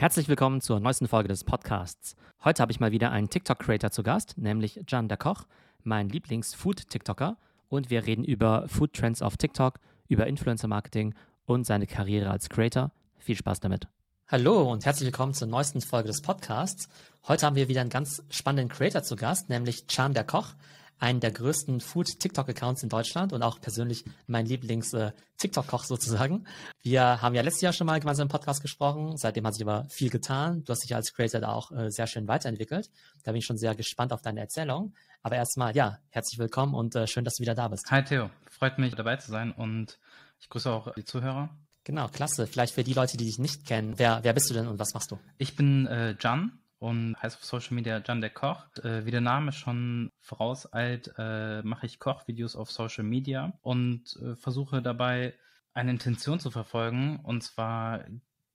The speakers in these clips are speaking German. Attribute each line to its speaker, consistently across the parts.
Speaker 1: Herzlich willkommen zur neuesten Folge des Podcasts. Heute habe ich mal wieder einen TikTok-Creator zu Gast, nämlich Jan der Koch, mein Lieblings-Food-TikToker. Und wir reden über Food Trends auf TikTok, über Influencer-Marketing und seine Karriere als Creator. Viel Spaß damit. Hallo und herzlich willkommen zur neuesten Folge des Podcasts. Heute haben wir wieder einen ganz spannenden Creator zu Gast, nämlich Can der Koch einen der größten Food-TikTok-Accounts in Deutschland und auch persönlich mein Lieblings-TikTok-Koch sozusagen. Wir haben ja letztes Jahr schon mal gemeinsam im Podcast gesprochen. Seitdem hat sich aber viel getan. Du hast dich als Creator da auch äh, sehr schön weiterentwickelt. Da bin ich schon sehr gespannt auf deine Erzählung. Aber erstmal, ja, herzlich willkommen und äh, schön, dass du wieder da bist.
Speaker 2: Hi Theo, freut mich dabei zu sein und ich grüße auch die Zuhörer.
Speaker 1: Genau, klasse. Vielleicht für die Leute, die dich nicht kennen, wer, wer bist du denn und was machst du?
Speaker 2: Ich bin äh, Jan, und heißt auf Social Media Jan der Koch. Äh, wie der Name schon vorauseilt, äh, mache ich Kochvideos auf Social Media und äh, versuche dabei eine Intention zu verfolgen und zwar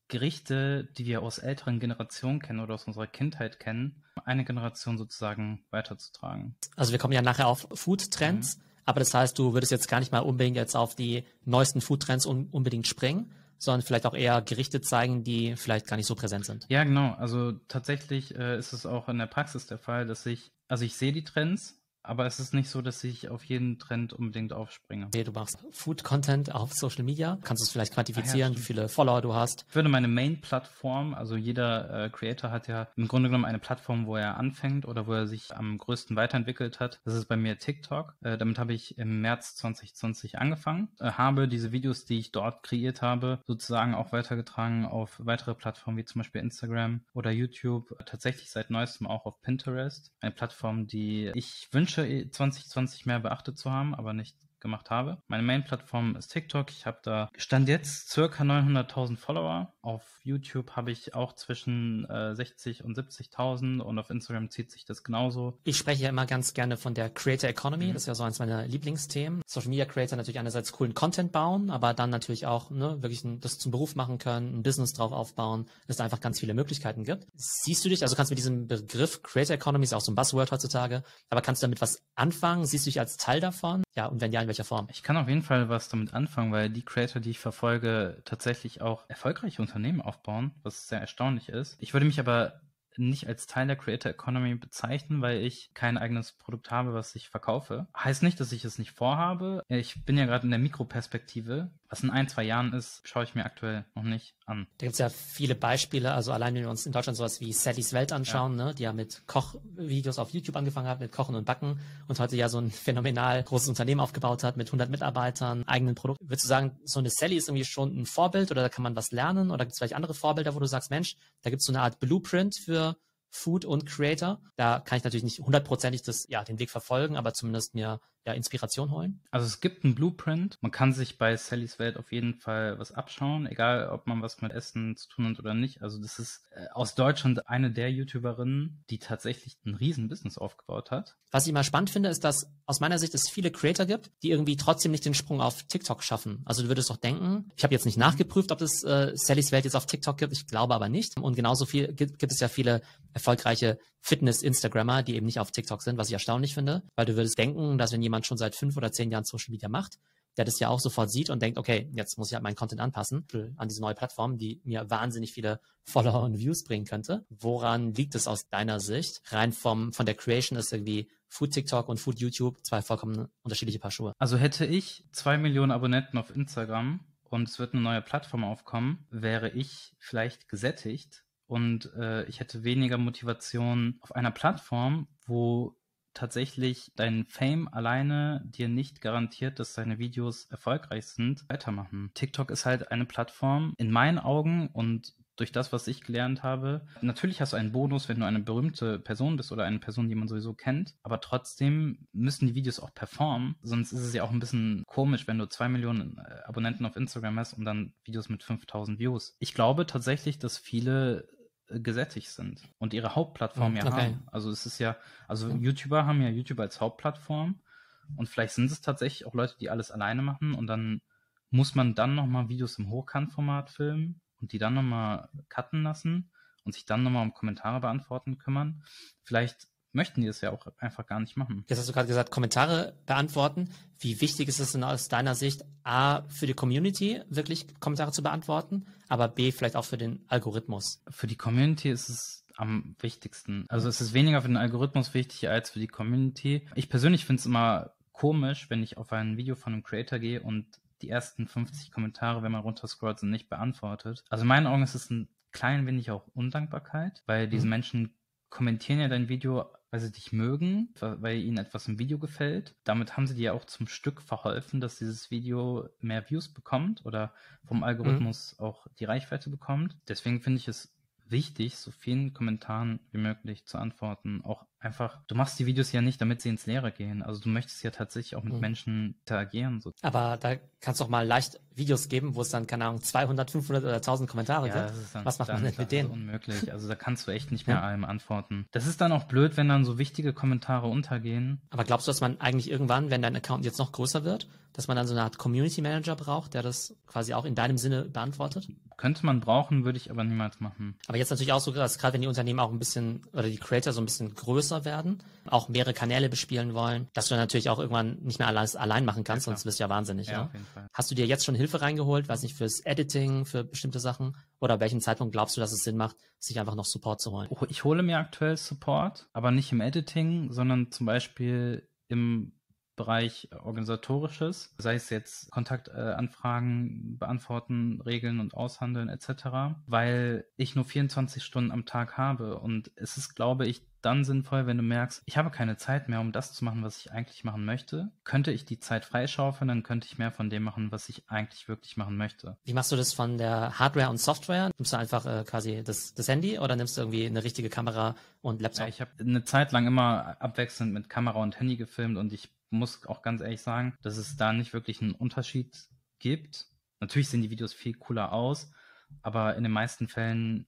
Speaker 2: Gerichte, die wir aus älteren Generationen kennen oder aus unserer Kindheit kennen, eine Generation sozusagen weiterzutragen.
Speaker 1: Also wir kommen ja nachher auf Food Trends, mhm. aber das heißt, du würdest jetzt gar nicht mal unbedingt jetzt auf die neuesten Food Trends un unbedingt springen, sondern vielleicht auch eher Gerichte zeigen, die vielleicht gar nicht so präsent sind.
Speaker 2: Ja, genau. Also tatsächlich äh, ist es auch in der Praxis der Fall, dass ich, also ich sehe die Trends, aber es ist nicht so, dass ich auf jeden Trend unbedingt aufspringe.
Speaker 1: Okay, du machst Food-Content auf Social Media. Kannst du es vielleicht quantifizieren, ah, ja, wie viele Follower du hast?
Speaker 2: Ich würde meine Main-Plattform, also jeder äh, Creator hat ja im Grunde genommen eine Plattform, wo er anfängt oder wo er sich am größten weiterentwickelt hat. Das ist bei mir TikTok. Äh, damit habe ich im März 2020 angefangen. Äh, habe diese Videos, die ich dort kreiert habe, sozusagen auch weitergetragen auf weitere Plattformen wie zum Beispiel Instagram oder YouTube. Tatsächlich seit neuestem auch auf Pinterest. Eine Plattform, die ich wünsche, wünsche 2020 mehr beachtet zu haben, aber nicht gemacht habe. Meine Main-Plattform ist TikTok. Ich habe da Stand jetzt circa 900.000 Follower. Auf YouTube habe ich auch zwischen äh, 60 und 70.000 und auf Instagram zieht sich das genauso.
Speaker 1: Ich spreche ja immer ganz gerne von der Creator Economy. Mhm. Das ist ja so eines meiner Lieblingsthemen. Social Media Creator natürlich einerseits coolen Content bauen, aber dann natürlich auch ne, wirklich ein, das zum Beruf machen können, ein Business drauf aufbauen, dass es einfach ganz viele Möglichkeiten gibt. Siehst du dich, also kannst du mit diesem Begriff Creator Economy, ist auch so ein Buzzword heutzutage, aber kannst du damit was anfangen? Siehst du dich als Teil davon? Ja, und wenn ja, in welcher Form?
Speaker 2: Ich kann auf jeden Fall was damit anfangen, weil die Creator, die ich verfolge, tatsächlich auch erfolgreiche Unternehmen aufbauen, was sehr erstaunlich ist. Ich würde mich aber nicht als Teil der Creator Economy bezeichnen, weil ich kein eigenes Produkt habe, was ich verkaufe. Heißt nicht, dass ich es nicht vorhabe. Ich bin ja gerade in der Mikroperspektive. Was in ein, zwei Jahren ist, schaue ich mir aktuell noch nicht an.
Speaker 1: Da gibt es ja viele Beispiele. Also allein wenn wir uns in Deutschland sowas wie Sallys Welt anschauen, ja. ne, die ja mit Kochvideos auf YouTube angefangen hat, mit Kochen und Backen und heute ja so ein phänomenal großes Unternehmen aufgebaut hat mit 100 Mitarbeitern, eigenen Produkten. Würdest du sagen, so eine Sally ist irgendwie schon ein Vorbild oder da kann man was lernen oder gibt es vielleicht andere Vorbilder, wo du sagst, Mensch, da gibt es so eine Art Blueprint für Food und Creator. Da kann ich natürlich nicht hundertprozentig das, ja, den Weg verfolgen, aber zumindest mir ja, Inspiration holen?
Speaker 2: Also es gibt einen Blueprint. Man kann sich bei Sallys Welt auf jeden Fall was abschauen, egal ob man was mit Essen zu tun hat oder nicht. Also das ist äh, aus Deutschland eine der YouTuberinnen, die tatsächlich ein riesen Business aufgebaut hat.
Speaker 1: Was ich mal spannend finde, ist, dass aus meiner Sicht es viele Creator gibt, die irgendwie trotzdem nicht den Sprung auf TikTok schaffen. Also du würdest doch denken, ich habe jetzt nicht nachgeprüft, ob es äh, Sallys Welt jetzt auf TikTok gibt. Ich glaube aber nicht. Und genauso viel gibt, gibt es ja viele erfolgreiche Fitness-Instagrammer, die eben nicht auf TikTok sind, was ich erstaunlich finde, weil du würdest denken, dass wenn jemand schon seit fünf oder zehn Jahren Social Media macht, der das ja auch sofort sieht und denkt, okay, jetzt muss ich halt meinen Content anpassen an diese neue Plattform, die mir wahnsinnig viele Follower und Views bringen könnte. Woran liegt es aus deiner Sicht? Rein vom, von der Creation ist irgendwie Food TikTok und Food YouTube zwei vollkommen unterschiedliche Paar Schuhe.
Speaker 2: Also hätte ich zwei Millionen Abonnenten auf Instagram und es wird eine neue Plattform aufkommen, wäre ich vielleicht gesättigt und äh, ich hätte weniger Motivation auf einer Plattform, wo tatsächlich dein Fame alleine dir nicht garantiert, dass deine Videos erfolgreich sind, weitermachen. TikTok ist halt eine Plattform in meinen Augen und durch das, was ich gelernt habe. Natürlich hast du einen Bonus, wenn du eine berühmte Person bist oder eine Person, die man sowieso kennt, aber trotzdem müssen die Videos auch performen. Sonst ist es ja auch ein bisschen komisch, wenn du zwei Millionen äh, Abonnenten auf Instagram hast und dann Videos mit 5000 Views. Ich glaube tatsächlich, dass viele gesättigt sind und ihre Hauptplattform mhm, ja okay. haben. Also es ist ja, also. YouTuber haben ja YouTube als Hauptplattform und vielleicht sind es tatsächlich auch Leute, die alles alleine machen und dann muss man dann nochmal Videos im Hochkantformat filmen und die dann nochmal cutten lassen und sich dann nochmal um Kommentare beantworten kümmern. Vielleicht möchten die es ja auch einfach gar nicht machen.
Speaker 1: Jetzt hast du gerade gesagt, Kommentare beantworten. Wie wichtig ist es denn aus deiner Sicht, A, für die Community wirklich Kommentare zu beantworten, aber B, vielleicht auch für den Algorithmus?
Speaker 2: Für die Community ist es am wichtigsten. Also es ist weniger für den Algorithmus wichtig als für die Community. Ich persönlich finde es immer komisch, wenn ich auf ein Video von einem Creator gehe und die ersten 50 Kommentare, wenn man runterscrollt, sind nicht beantwortet. Also in meinen Augen ist es ein klein wenig auch Undankbarkeit, weil diese mhm. Menschen kommentieren ja dein Video, weil sie dich mögen, weil ihnen etwas im Video gefällt. Damit haben sie dir auch zum Stück verholfen, dass dieses Video mehr Views bekommt oder vom Algorithmus mhm. auch die Reichweite bekommt. Deswegen finde ich es wichtig, so vielen Kommentaren wie möglich zu antworten. Auch einfach, du machst die Videos ja nicht, damit sie ins Leere gehen. Also du möchtest ja tatsächlich auch mit mhm. Menschen interagieren. So.
Speaker 1: Aber da kannst du auch mal leicht Videos geben, wo es dann, keine Ahnung, 200, 500 oder 1000 Kommentare ja, gibt. Was macht man denn mit denen? Das
Speaker 2: ist unmöglich. Also da kannst du echt nicht mehr ja. allem antworten. Das ist dann auch blöd, wenn dann so wichtige Kommentare untergehen.
Speaker 1: Aber glaubst du, dass man eigentlich irgendwann, wenn dein Account jetzt noch größer wird, dass man dann so eine Art Community Manager braucht, der das quasi auch in deinem Sinne beantwortet?
Speaker 2: Könnte man brauchen, würde ich aber niemals machen.
Speaker 1: Aber jetzt natürlich auch so, dass gerade wenn die Unternehmen auch ein bisschen oder die Creator so ein bisschen größer werden, auch mehrere Kanäle bespielen wollen, dass du dann natürlich auch irgendwann nicht mehr alles allein machen kannst, ja, sonst bist du ja wahnsinnig. Ja, ja, Auf jeden Fall. Hast du dir jetzt schon Hilfe reingeholt, weiß nicht, fürs Editing, für bestimmte Sachen? Oder welchen Zeitpunkt glaubst du, dass es Sinn macht, sich einfach noch Support zu holen?
Speaker 2: Oh, ich hole mir aktuell Support, aber nicht im Editing, sondern zum Beispiel im Bereich organisatorisches, sei es jetzt Kontaktanfragen äh, beantworten, regeln und aushandeln etc., weil ich nur 24 Stunden am Tag habe und es ist, glaube ich, dann sinnvoll, wenn du merkst, ich habe keine Zeit mehr, um das zu machen, was ich eigentlich machen möchte. Könnte ich die Zeit freischaufeln, dann könnte ich mehr von dem machen, was ich eigentlich wirklich machen möchte.
Speaker 1: Wie machst du das von der Hardware und Software? Nimmst du einfach äh, quasi das, das Handy oder nimmst du irgendwie eine richtige Kamera und Laptop? Ja,
Speaker 2: ich habe eine Zeit lang immer abwechselnd mit Kamera und Handy gefilmt und ich muss auch ganz ehrlich sagen, dass es da nicht wirklich einen Unterschied gibt. Natürlich sehen die Videos viel cooler aus, aber in den meisten Fällen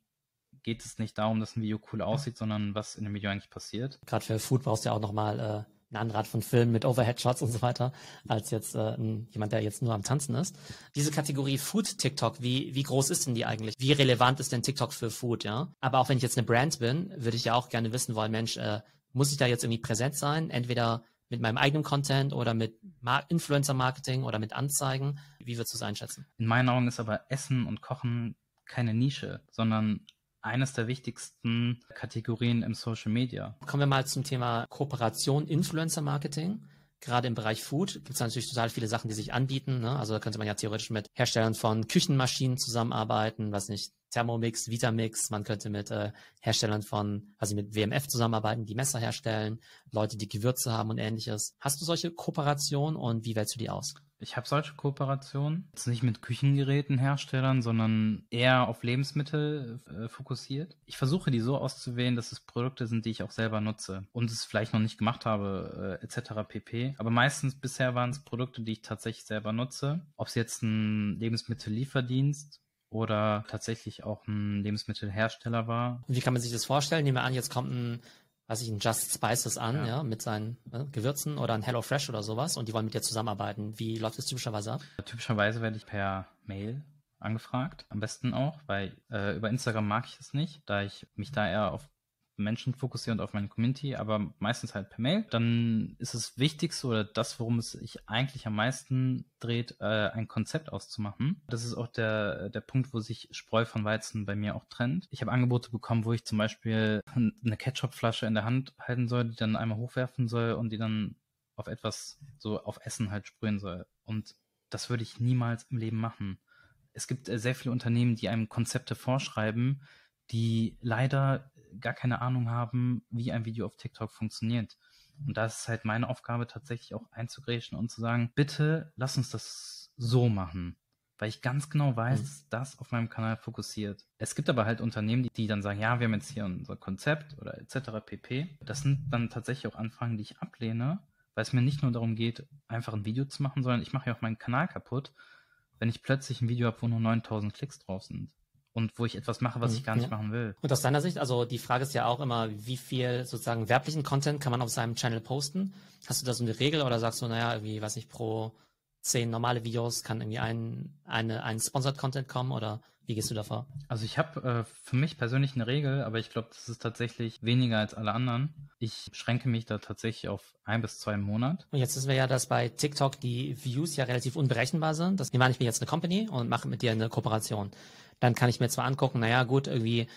Speaker 2: geht es nicht darum, dass ein Video cool aussieht, sondern was in dem Video eigentlich passiert.
Speaker 1: Gerade für Food brauchst du ja auch nochmal äh, eine andere Art von Film mit Overhead-Shots und so weiter, als jetzt äh, jemand, der jetzt nur am Tanzen ist. Diese Kategorie Food-TikTok, wie, wie groß ist denn die eigentlich? Wie relevant ist denn TikTok für Food, ja? Aber auch wenn ich jetzt eine Brand bin, würde ich ja auch gerne wissen wollen, Mensch, äh, muss ich da jetzt irgendwie präsent sein? Entweder mit meinem eigenen Content oder mit Influencer-Marketing oder mit Anzeigen? Wie würdest du es einschätzen?
Speaker 2: In meinen Augen ist aber Essen und Kochen keine Nische, sondern eines der wichtigsten Kategorien im Social Media.
Speaker 1: Kommen wir mal zum Thema Kooperation, Influencer-Marketing. Gerade im Bereich Food gibt es natürlich total viele Sachen, die sich anbieten. Ne? Also da könnte man ja theoretisch mit Herstellern von Küchenmaschinen zusammenarbeiten, was nicht, Thermomix, Vitamix, man könnte mit äh, Herstellern von, also mit WMF zusammenarbeiten, die Messer herstellen, Leute, die Gewürze haben und ähnliches. Hast du solche Kooperationen und wie wählst du die aus?
Speaker 2: Ich habe solche Kooperationen, jetzt nicht mit Küchengerätenherstellern, sondern eher auf Lebensmittel äh, fokussiert. Ich versuche die so auszuwählen, dass es Produkte sind, die ich auch selber nutze und es vielleicht noch nicht gemacht habe, äh, etc. pp. Aber meistens bisher waren es Produkte, die ich tatsächlich selber nutze. Ob es jetzt ein Lebensmittellieferdienst oder tatsächlich auch ein Lebensmittelhersteller war.
Speaker 1: Wie kann man sich das vorstellen? Nehmen wir an, jetzt kommt ein weiß ich, ein Just Spices an, ja, ja mit seinen äh, Gewürzen oder ein Hello Fresh oder sowas und die wollen mit dir zusammenarbeiten. Wie läuft das typischerweise ab?
Speaker 2: Typischerweise werde ich per Mail angefragt, am besten auch, weil äh, über Instagram mag ich es nicht, da ich mich da eher auf Menschen fokussiere und auf meine Community, aber meistens halt per Mail. Dann ist es Wichtigste oder das, worum es sich eigentlich am meisten dreht, äh, ein Konzept auszumachen. Das ist auch der, der Punkt, wo sich Spreu von Weizen bei mir auch trennt. Ich habe Angebote bekommen, wo ich zum Beispiel eine Ketchupflasche in der Hand halten soll, die dann einmal hochwerfen soll und die dann auf etwas, so auf Essen halt sprühen soll. Und das würde ich niemals im Leben machen. Es gibt äh, sehr viele Unternehmen, die einem Konzepte vorschreiben, die leider gar keine Ahnung haben, wie ein Video auf TikTok funktioniert. Und da ist halt meine Aufgabe tatsächlich auch einzugrätschen und zu sagen, bitte lass uns das so machen. Weil ich ganz genau weiß, mhm. dass das auf meinem Kanal fokussiert. Es gibt aber halt Unternehmen, die, die dann sagen, ja, wir haben jetzt hier unser Konzept oder etc. pp. Das sind dann tatsächlich auch Anfragen, die ich ablehne, weil es mir nicht nur darum geht, einfach ein Video zu machen, sondern ich mache ja auch meinen Kanal kaputt, wenn ich plötzlich ein Video habe, wo nur 9000 Klicks drauf sind und wo ich etwas mache, was ich gar nicht ja. machen will.
Speaker 1: Und aus deiner Sicht, also die Frage ist ja auch immer, wie viel sozusagen werblichen Content kann man auf seinem Channel posten? Hast du da so eine Regel oder sagst du, naja, irgendwie, weiß ich, pro zehn normale Videos, kann irgendwie ein, eine, ein Sponsored Content kommen oder wie gehst du davor?
Speaker 2: Also ich habe äh, für mich persönlich eine Regel, aber ich glaube, das ist tatsächlich weniger als alle anderen. Ich schränke mich da tatsächlich auf ein bis zwei im Monat.
Speaker 1: Und jetzt wissen wir ja, dass bei TikTok die Views ja relativ unberechenbar sind. Das nehmen wir nicht mir jetzt eine Company und mache mit dir eine Kooperation. Dann kann ich mir zwar angucken, naja gut, irgendwie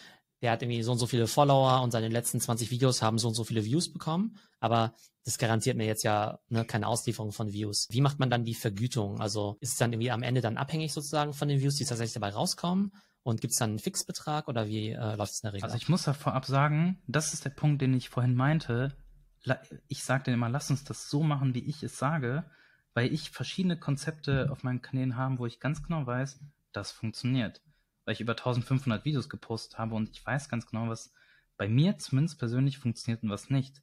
Speaker 1: der hat irgendwie so und so viele Follower und seine letzten 20 Videos haben so und so viele Views bekommen, aber das garantiert mir jetzt ja ne, keine Auslieferung von Views. Wie macht man dann die Vergütung? Also ist es dann irgendwie am Ende dann abhängig sozusagen von den Views, die tatsächlich dabei rauskommen? Und gibt es dann einen Fixbetrag oder wie äh, läuft es in der Regel?
Speaker 2: Also ich muss da vorab sagen, das ist der Punkt, den ich vorhin meinte. Ich sage dir immer, lass uns das so machen, wie ich es sage, weil ich verschiedene Konzepte auf meinen Kanälen habe, wo ich ganz genau weiß, das funktioniert weil ich über 1500 Videos gepostet habe und ich weiß ganz genau, was bei mir zumindest persönlich funktioniert und was nicht.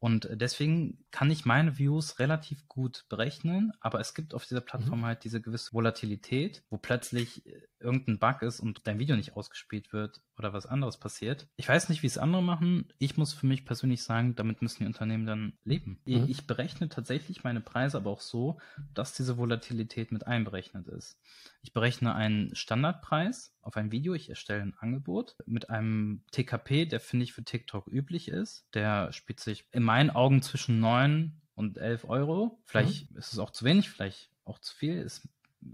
Speaker 2: Und deswegen kann ich meine Views relativ gut berechnen, aber es gibt auf dieser Plattform mhm. halt diese gewisse Volatilität, wo plötzlich äh, irgendein Bug ist und dein Video nicht ausgespielt wird oder was anderes passiert. Ich weiß nicht, wie es andere machen. Ich muss für mich persönlich sagen, damit müssen die Unternehmen dann leben. Mhm. Ich berechne tatsächlich meine Preise aber auch so, dass diese Volatilität mit einberechnet ist. Ich berechne einen Standardpreis auf ein Video, ich erstelle ein Angebot mit einem TKP, der finde ich für TikTok üblich ist. Der spielt sich in meinen Augen zwischen 9 und 11 Euro. Vielleicht mhm. ist es auch zu wenig, vielleicht auch zu viel. Ist,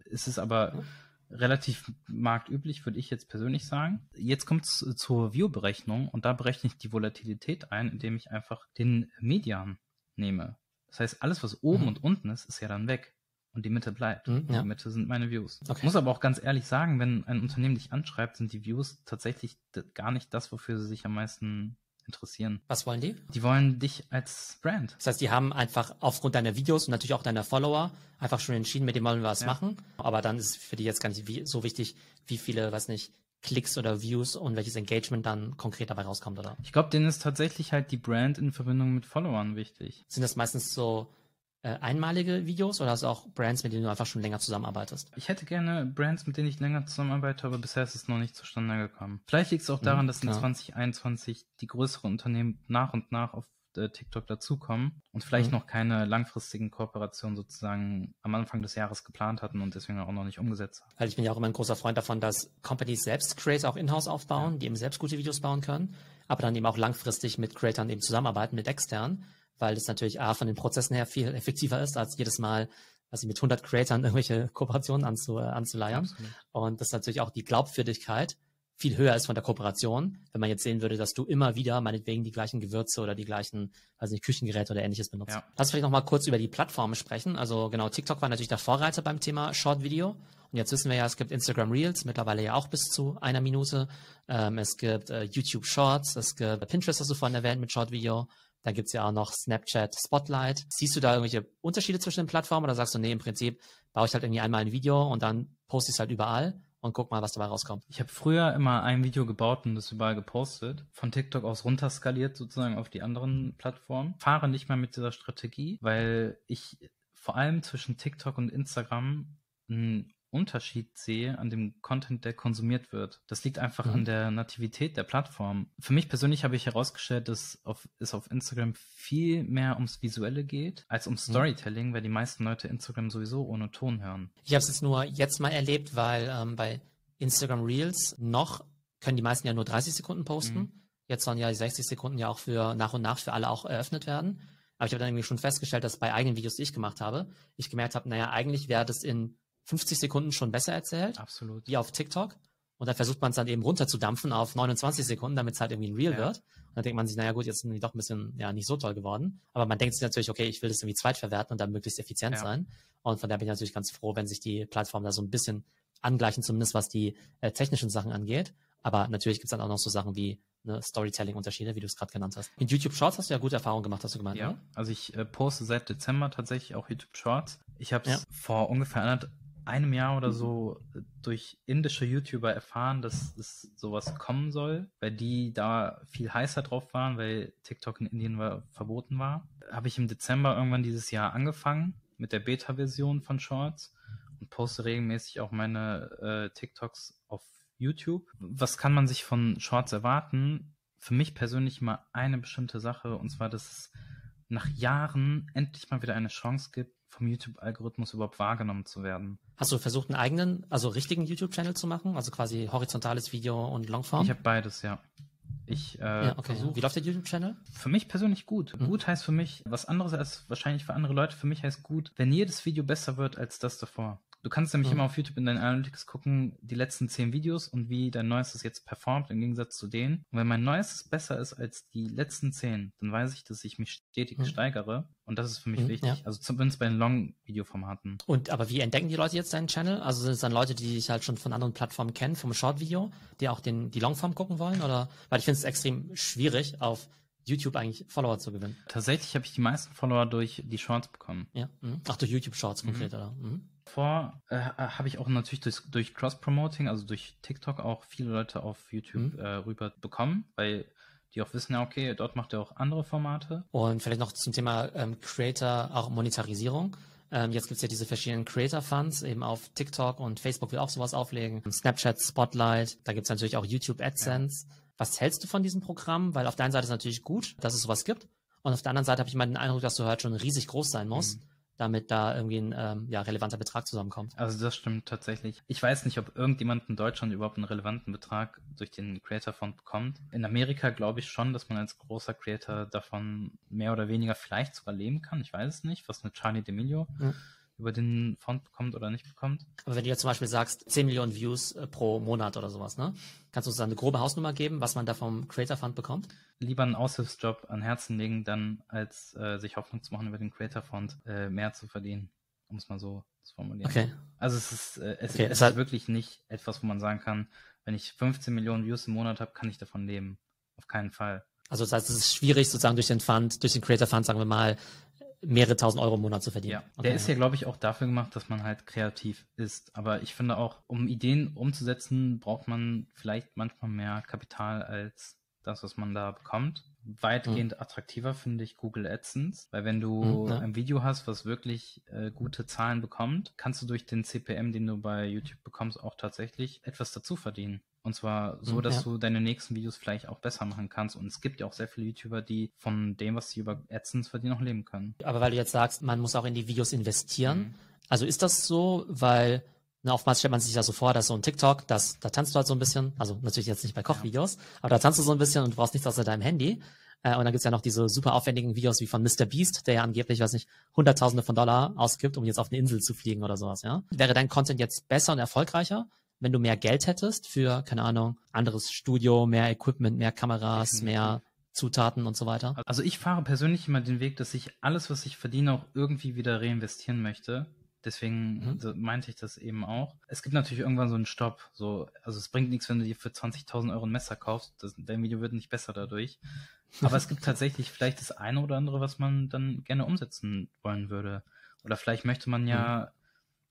Speaker 2: ist es aber mhm. Relativ marktüblich, würde ich jetzt persönlich sagen. Jetzt kommt es zur View-Berechnung und da berechne ich die Volatilität ein, indem ich einfach den Median nehme. Das heißt, alles, was oben mhm. und unten ist, ist ja dann weg und die Mitte bleibt. Mhm, ja. Die Mitte sind meine Views. Okay. Ich muss aber auch ganz ehrlich sagen, wenn ein Unternehmen dich anschreibt, sind die Views tatsächlich gar nicht das, wofür sie sich am meisten interessieren.
Speaker 1: Was wollen die?
Speaker 2: Die wollen dich als Brand.
Speaker 1: Das heißt, die haben einfach aufgrund deiner Videos und natürlich auch deiner Follower einfach schon entschieden, mit dem wollen wir was ja. machen. Aber dann ist es für die jetzt gar nicht so wichtig, wie viele, weiß nicht, Klicks oder Views und welches Engagement dann konkret dabei rauskommt, oder?
Speaker 2: Ich glaube, denen ist tatsächlich halt die Brand in Verbindung mit Followern wichtig.
Speaker 1: Sind das meistens so einmalige Videos oder hast du auch Brands, mit denen du einfach schon länger zusammenarbeitest?
Speaker 2: Ich hätte gerne Brands, mit denen ich länger zusammenarbeite, aber bisher ist es noch nicht zustande gekommen. Vielleicht liegt es auch daran, mhm, dass in ja. 2021 die größeren Unternehmen nach und nach auf äh, TikTok dazukommen und vielleicht mhm. noch keine langfristigen Kooperationen sozusagen am Anfang des Jahres geplant hatten und deswegen auch noch nicht umgesetzt haben.
Speaker 1: Also ich bin ja auch immer ein großer Freund davon, dass Companies selbst Creator auch in-house aufbauen, ja. die eben selbst gute Videos bauen können, aber dann eben auch langfristig mit Creators eben zusammenarbeiten, mit externen weil das natürlich A, von den Prozessen her viel effektiver ist, als jedes Mal also mit 100 Creators irgendwelche Kooperationen anzu, äh, anzuleiern. Absolut. Und das natürlich auch die Glaubwürdigkeit viel höher ist von der Kooperation, wenn man jetzt sehen würde, dass du immer wieder meinetwegen die gleichen Gewürze oder die gleichen, also nicht Küchengeräte oder ähnliches benutzt. Ja. Lass uns vielleicht nochmal kurz über die Plattformen sprechen. Also genau, TikTok war natürlich der Vorreiter beim Thema Short Video. Und jetzt wissen wir ja, es gibt Instagram Reels, mittlerweile ja auch bis zu einer Minute. Ähm, es gibt äh, YouTube Shorts, es gibt Pinterest, das du vorhin erwähnt mit Short Video. Da gibt's ja auch noch Snapchat Spotlight. Siehst du da irgendwelche Unterschiede zwischen den Plattformen oder sagst du, nee, im Prinzip baue ich halt irgendwie einmal ein Video und dann poste ich es halt überall und guck mal, was dabei rauskommt.
Speaker 2: Ich habe früher immer ein Video gebaut und das überall gepostet, von TikTok aus runterskaliert sozusagen auf die anderen Plattformen. Fahre nicht mehr mit dieser Strategie, weil ich vor allem zwischen TikTok und Instagram ein Unterschied sehe an dem Content, der konsumiert wird. Das liegt einfach mhm. an der Nativität der Plattform. Für mich persönlich habe ich herausgestellt, dass auf, es auf Instagram viel mehr ums Visuelle geht als um mhm. Storytelling, mhm. weil die meisten Leute Instagram sowieso ohne Ton hören.
Speaker 1: Ich habe es jetzt nur jetzt mal erlebt, weil ähm, bei Instagram Reels noch können die meisten ja nur 30 Sekunden posten. Mhm. Jetzt sollen ja die 60 Sekunden ja auch für nach und nach für alle auch eröffnet werden. Aber ich habe dann irgendwie schon festgestellt, dass bei eigenen Videos, die ich gemacht habe, ich gemerkt habe, naja, eigentlich wäre das in 50 Sekunden schon besser erzählt.
Speaker 2: Absolut.
Speaker 1: Wie auf TikTok. Und dann versucht man es dann eben runterzudampfen auf 29 Sekunden, damit es halt irgendwie ein Real ja. wird. Und dann denkt man sich, naja gut, jetzt sind die doch ein bisschen, ja, nicht so toll geworden. Aber man denkt sich natürlich, okay, ich will das irgendwie zweitverwerten und dann möglichst effizient ja. sein. Und von daher bin ich natürlich ganz froh, wenn sich die Plattformen da so ein bisschen angleichen, zumindest was die äh, technischen Sachen angeht. Aber natürlich gibt es dann auch noch so Sachen wie ne, Storytelling-Unterschiede, wie du es gerade genannt hast. In YouTube Shorts hast du ja gute Erfahrungen gemacht, hast du gemeint,
Speaker 2: ja. Oder? Also ich äh, poste seit Dezember tatsächlich auch YouTube Shorts. Ich habe es ja. vor ungefähr einem Jahr oder so durch indische YouTuber erfahren, dass es sowas kommen soll, weil die da viel heißer drauf waren, weil TikTok in Indien war, verboten war. Habe ich im Dezember irgendwann dieses Jahr angefangen mit der Beta-Version von Shorts und poste regelmäßig auch meine äh, TikToks auf YouTube. Was kann man sich von Shorts erwarten? Für mich persönlich mal eine bestimmte Sache und zwar, dass es nach Jahren endlich mal wieder eine Chance gibt, vom YouTube-Algorithmus überhaupt wahrgenommen zu werden.
Speaker 1: Hast du versucht, einen eigenen, also richtigen YouTube-Channel zu machen? Also quasi horizontales Video und Longform?
Speaker 2: Ich habe beides, ja. Ich äh,
Speaker 1: ja, okay. versuche. Wie läuft der YouTube-Channel?
Speaker 2: Für mich persönlich gut. Mhm. Gut heißt für mich was anderes als wahrscheinlich für andere Leute. Für mich heißt gut, wenn jedes Video besser wird als das davor. Du kannst nämlich mhm. immer auf YouTube in deinen Analytics gucken, die letzten zehn Videos und wie dein neuestes jetzt performt im Gegensatz zu denen. Und wenn mein neuestes besser ist als die letzten zehn, dann weiß ich, dass ich mich stetig mhm. steigere. Und das ist für mich mhm, wichtig. Ja. Also zumindest bei den Long-Video-Formaten.
Speaker 1: Und aber wie entdecken die Leute jetzt deinen Channel? Also sind es dann Leute, die dich halt schon von anderen Plattformen kennen, vom Short-Video, die auch den, die Longform gucken wollen? Oder weil ich finde es extrem schwierig, auf YouTube eigentlich Follower zu gewinnen.
Speaker 2: Tatsächlich habe ich die meisten Follower durch die Shorts bekommen.
Speaker 1: Ja. Mhm. Ach, durch YouTube Shorts mhm. konkret, oder? Mhm
Speaker 2: vor äh, habe ich auch natürlich durch, durch Cross-Promoting, also durch TikTok auch viele Leute auf YouTube mhm. äh, rüber bekommen, weil die auch wissen, ja, okay, dort macht er auch andere Formate.
Speaker 1: Und vielleicht noch zum Thema ähm, Creator, auch Monetarisierung. Ähm, jetzt gibt es ja diese verschiedenen Creator-Funds, eben auf TikTok und Facebook will auch sowas auflegen. Snapchat, Spotlight, da gibt es natürlich auch YouTube AdSense. Ja. Was hältst du von diesem Programm? Weil auf der einen Seite ist es natürlich gut, dass es sowas gibt. Und auf der anderen Seite habe ich mal den Eindruck, dass du halt schon riesig groß sein musst. Mhm damit da irgendwie ein ähm, ja, relevanter Betrag zusammenkommt.
Speaker 2: Also das stimmt tatsächlich. Ich weiß nicht, ob irgendjemand in Deutschland überhaupt einen relevanten Betrag durch den Creator Fund bekommt. In Amerika glaube ich schon, dass man als großer Creator davon mehr oder weniger vielleicht sogar leben kann. Ich weiß es nicht, was mit Charlie D'Amelio. Ja über den Font bekommt oder nicht bekommt.
Speaker 1: Aber wenn du jetzt zum Beispiel sagst, 10 Millionen Views äh, pro Monat oder sowas, ne? Kannst du uns dann eine grobe Hausnummer geben, was man da vom Creator Fund bekommt?
Speaker 2: Lieber einen Aushilfsjob an Herzen legen, dann als äh, sich Hoffnung zu machen, über den Creator Fund äh, mehr zu verdienen, um es mal so zu formulieren.
Speaker 1: Okay.
Speaker 2: Also es ist, äh, es, okay, es ist halt wirklich nicht etwas, wo man sagen kann, wenn ich 15 Millionen Views im Monat habe, kann ich davon leben. Auf keinen Fall.
Speaker 1: Also das heißt, es ist schwierig, sozusagen durch den Fund, durch den Creator Fund, sagen wir mal, mehrere tausend Euro im Monat zu verdienen. Ja,
Speaker 2: der ist ja, glaube ich, auch dafür gemacht, dass man halt kreativ ist. Aber ich finde auch, um Ideen umzusetzen, braucht man vielleicht manchmal mehr Kapital als das, was man da bekommt. Weitgehend mhm. attraktiver finde ich Google AdSense, weil wenn du mhm, ja. ein Video hast, was wirklich äh, gute Zahlen bekommt, kannst du durch den CPM, den du bei YouTube bekommst, auch tatsächlich etwas dazu verdienen. Und zwar so, mhm, dass ja. du deine nächsten Videos vielleicht auch besser machen kannst. Und es gibt ja auch sehr viele YouTuber, die von dem, was sie über AdSense verdienen, auch leben können.
Speaker 1: Aber weil du jetzt sagst, man muss auch in die Videos investieren. Mhm. Also ist das so, weil na, oftmals stellt man sich ja so vor, dass so ein TikTok, das, da tanzt du halt so ein bisschen, also natürlich jetzt nicht bei Kochvideos, ja. aber da tanzt du so ein bisschen und du brauchst nichts außer deinem Handy. Äh, und dann gibt's ja noch diese super aufwendigen Videos wie von Mr. Beast, der ja angeblich, weiß nicht, Hunderttausende von Dollar ausgibt, um jetzt auf eine Insel zu fliegen oder sowas, ja. Wäre dein Content jetzt besser und erfolgreicher, wenn du mehr Geld hättest für, keine Ahnung, anderes Studio, mehr Equipment, mehr Kameras, mehr Zutaten und so weiter?
Speaker 2: Also ich fahre persönlich immer den Weg, dass ich alles, was ich verdiene, auch irgendwie wieder reinvestieren möchte. Deswegen mhm. so meinte ich das eben auch. Es gibt natürlich irgendwann so einen Stopp. So, also es bringt nichts, wenn du dir für 20.000 Euro ein Messer kaufst. Das, dein Video wird nicht besser dadurch. Aber es gibt tatsächlich vielleicht das eine oder andere, was man dann gerne umsetzen wollen würde. Oder vielleicht möchte man ja mhm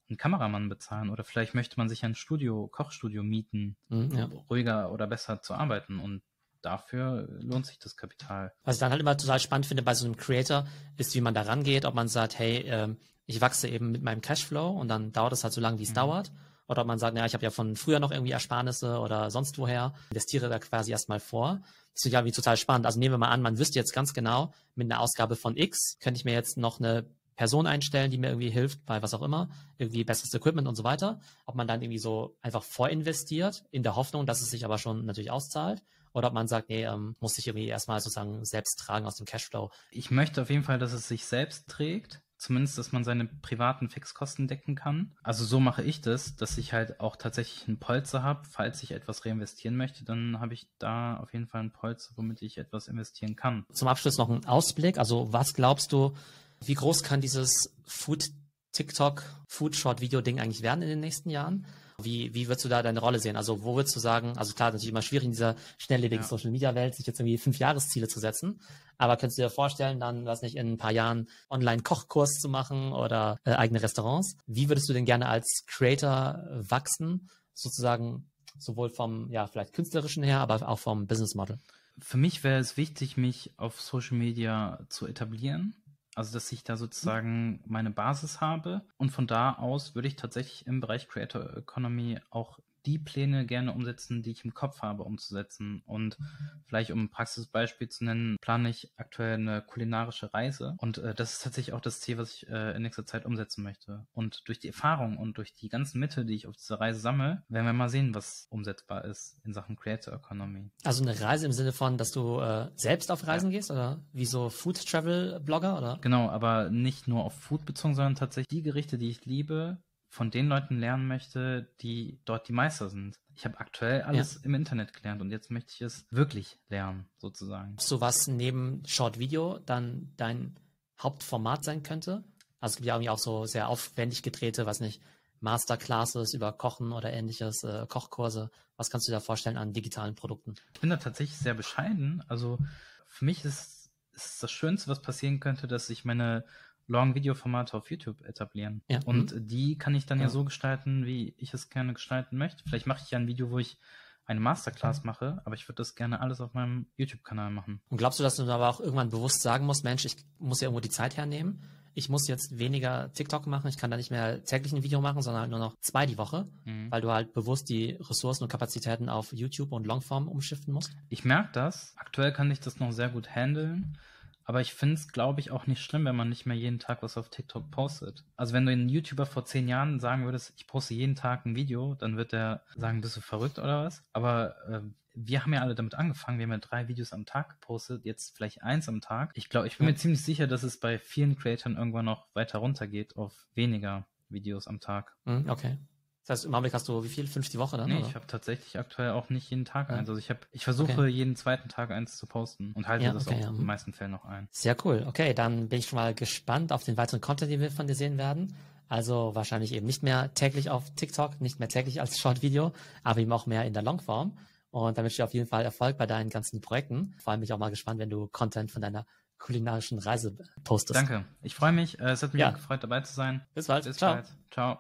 Speaker 2: einen Kameramann bezahlen oder vielleicht möchte man sich ein Studio, Kochstudio mieten, mhm, ja. ruhiger oder besser zu arbeiten und dafür lohnt sich das Kapital.
Speaker 1: Was ich dann halt immer total spannend finde bei so einem Creator, ist, wie man da rangeht, ob man sagt, hey, äh, ich wachse eben mit meinem Cashflow und dann dauert es halt so lange, wie es mhm. dauert. Oder ob man sagt, naja, ich habe ja von früher noch irgendwie Ersparnisse oder sonst woher, investiere da quasi erstmal vor. Das ist ja wie total spannend. Also nehmen wir mal an, man wüsste jetzt ganz genau, mit einer Ausgabe von X könnte ich mir jetzt noch eine Person einstellen, die mir irgendwie hilft bei was auch immer, irgendwie besseres Equipment und so weiter. Ob man dann irgendwie so einfach vorinvestiert, in der Hoffnung, dass es sich aber schon natürlich auszahlt. Oder ob man sagt, nee, ähm, muss sich irgendwie erstmal sozusagen selbst tragen aus dem Cashflow.
Speaker 2: Ich möchte auf jeden Fall, dass es sich selbst trägt. Zumindest, dass man seine privaten Fixkosten decken kann. Also so mache ich das, dass ich halt auch tatsächlich einen Polster habe. Falls ich etwas reinvestieren möchte, dann habe ich da auf jeden Fall einen Polster, womit ich etwas investieren kann.
Speaker 1: Zum Abschluss noch ein Ausblick. Also was glaubst du, wie groß kann dieses Food TikTok Food Short Video Ding eigentlich werden in den nächsten Jahren? Wie, wie würdest du da deine Rolle sehen? Also wo würdest du sagen, also klar, natürlich immer schwierig in dieser schnelllebigen ja. Social Media Welt, sich jetzt irgendwie fünf Jahresziele zu setzen. Aber könntest du dir vorstellen, dann, was nicht, in ein paar Jahren Online-Kochkurs zu machen oder äh, eigene Restaurants? Wie würdest du denn gerne als Creator wachsen? Sozusagen sowohl vom, ja, vielleicht künstlerischen her, aber auch vom Business Model?
Speaker 2: Für mich wäre es wichtig, mich auf Social Media zu etablieren also, dass ich da sozusagen meine Basis habe. Und von da aus würde ich tatsächlich im Bereich Creator Economy auch die Pläne gerne umsetzen, die ich im Kopf habe, umzusetzen. Und vielleicht um ein Praxisbeispiel zu nennen, plane ich aktuell eine kulinarische Reise. Und äh, das ist tatsächlich auch das Ziel, was ich äh, in nächster Zeit umsetzen möchte. Und durch die Erfahrung und durch die ganzen Mittel, die ich auf dieser Reise sammle, werden wir mal sehen, was umsetzbar ist in Sachen Creator Economy.
Speaker 1: Also eine Reise im Sinne von, dass du äh, selbst auf Reisen ja. gehst oder wie so Food Travel Blogger oder?
Speaker 2: Genau, aber nicht nur auf Food bezogen, sondern tatsächlich die Gerichte, die ich liebe, von den Leuten lernen möchte, die dort die Meister sind. Ich habe aktuell alles ja. im Internet gelernt und jetzt möchte ich es wirklich lernen, sozusagen.
Speaker 1: So was neben Short Video dann dein Hauptformat sein könnte? Also es gibt ja irgendwie auch so sehr aufwendig gedrehte, was nicht, Masterclasses über Kochen oder ähnliches, äh, Kochkurse. Was kannst du dir da vorstellen an digitalen Produkten?
Speaker 2: Ich bin da tatsächlich sehr bescheiden. Also für mich ist, ist das Schönste, was passieren könnte, dass ich meine Long-Video-Formate auf YouTube etablieren. Ja. Und mhm. die kann ich dann ja. ja. so gestalten, wie ich es gerne gestalten möchte. Vielleicht mache ich ja ein Video, wo ich eine Masterclass mache, aber ich würde das gerne alles auf meinem YouTube-Kanal machen.
Speaker 1: Und glaubst du, dass du aber auch irgendwann bewusst sagen musst, Mensch, ich muss ja irgendwo die Zeit hernehmen? Ich muss jetzt weniger TikTok machen, ich kann da nicht mehr täglich ein Video machen, sondern halt nur noch zwei die Woche, mhm. weil du halt bewusst die Ressourcen und Kapazitäten auf YouTube und Longform umschiften musst?
Speaker 2: Ich merke das. Aktuell kann ich das noch sehr gut handeln. Aber ich finde es, glaube ich, auch nicht schlimm, wenn man nicht mehr jeden Tag was auf TikTok postet. Also wenn du einen YouTuber vor zehn Jahren sagen würdest, ich poste jeden Tag ein Video, dann wird der sagen, bist du verrückt oder was? Aber äh, wir haben ja alle damit angefangen, wir haben ja drei Videos am Tag gepostet, jetzt vielleicht eins am Tag. Ich glaube, ich bin mir ziemlich sicher, dass es bei vielen Creatoren irgendwann noch weiter runtergeht auf weniger Videos am Tag.
Speaker 1: Hm, okay. Das heißt, im Augenblick hast du wie viel? Fünf die Woche dann?
Speaker 2: Nee, oder? ich habe tatsächlich aktuell auch nicht jeden Tag ja. eins. Also ich habe, ich versuche okay. jeden zweiten Tag eins zu posten und halte ja, das okay, auch ja. in den meisten Fällen noch ein.
Speaker 1: Sehr cool. Okay, dann bin ich schon mal gespannt auf den weiteren Content, den wir von dir sehen werden. Also wahrscheinlich eben nicht mehr täglich auf TikTok, nicht mehr täglich als Short-Video, aber eben auch mehr in der Longform. Und damit ich auf jeden Fall Erfolg bei deinen ganzen Projekten. Vor allem bin ich auch mal gespannt, wenn du Content von deiner kulinarischen Reise postest.
Speaker 2: Danke. Ich freue mich. Es hat mich ja. gefreut, dabei zu sein.
Speaker 1: Bis bald. Bis Ciao. bald. Ciao.